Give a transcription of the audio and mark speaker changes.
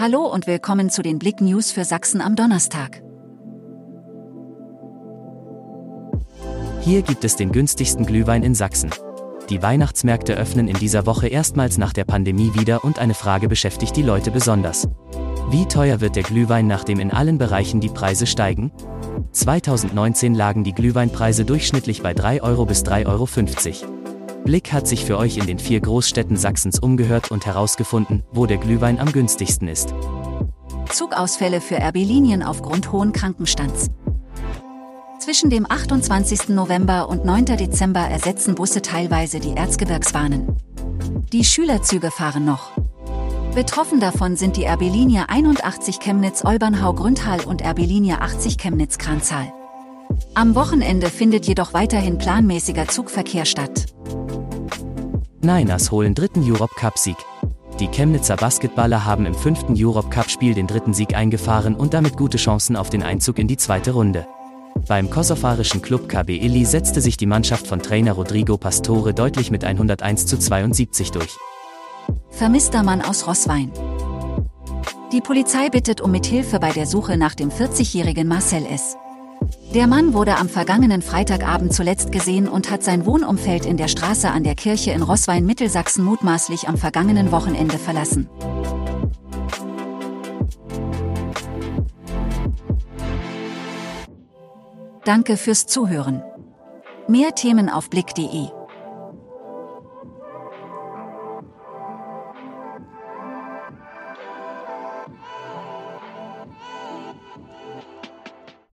Speaker 1: Hallo und willkommen zu den Blick News für Sachsen am Donnerstag.
Speaker 2: Hier gibt es den günstigsten Glühwein in Sachsen. Die Weihnachtsmärkte öffnen in dieser Woche erstmals nach der Pandemie wieder und eine Frage beschäftigt die Leute besonders. Wie teuer wird der Glühwein, nachdem in allen Bereichen die Preise steigen? 2019 lagen die Glühweinpreise durchschnittlich bei 3 Euro bis 3,50 Euro. Blick hat sich für euch in den vier Großstädten Sachsens umgehört und herausgefunden, wo der Glühwein am günstigsten ist.
Speaker 1: Zugausfälle für RB-Linien aufgrund hohen Krankenstands. Zwischen dem 28. November und 9. Dezember ersetzen Busse teilweise die Erzgebirgsbahnen. Die Schülerzüge fahren noch. Betroffen davon sind die RB-Linie 81 Chemnitz-Olbernhau-Grüntal und RB-Linie 80 Chemnitz-Kranzahl. Am Wochenende findet jedoch weiterhin planmäßiger Zugverkehr statt.
Speaker 2: Niners holen dritten Europe Cup-Sieg. Die Chemnitzer Basketballer haben im fünften Europe Cup-Spiel den dritten Sieg eingefahren und damit gute Chancen auf den Einzug in die zweite Runde. Beim kosovarischen Club KB Illy setzte sich die Mannschaft von Trainer Rodrigo Pastore deutlich mit 101 zu 72 durch.
Speaker 1: Vermisster Mann aus Rosswein. Die Polizei bittet um Mithilfe bei der Suche nach dem 40-jährigen Marcel S. Der Mann wurde am vergangenen Freitagabend zuletzt gesehen und hat sein Wohnumfeld in der Straße an der Kirche in Rosswein Mittelsachsen mutmaßlich am vergangenen Wochenende verlassen. Danke fürs Zuhören. Mehr Themen auf blick.de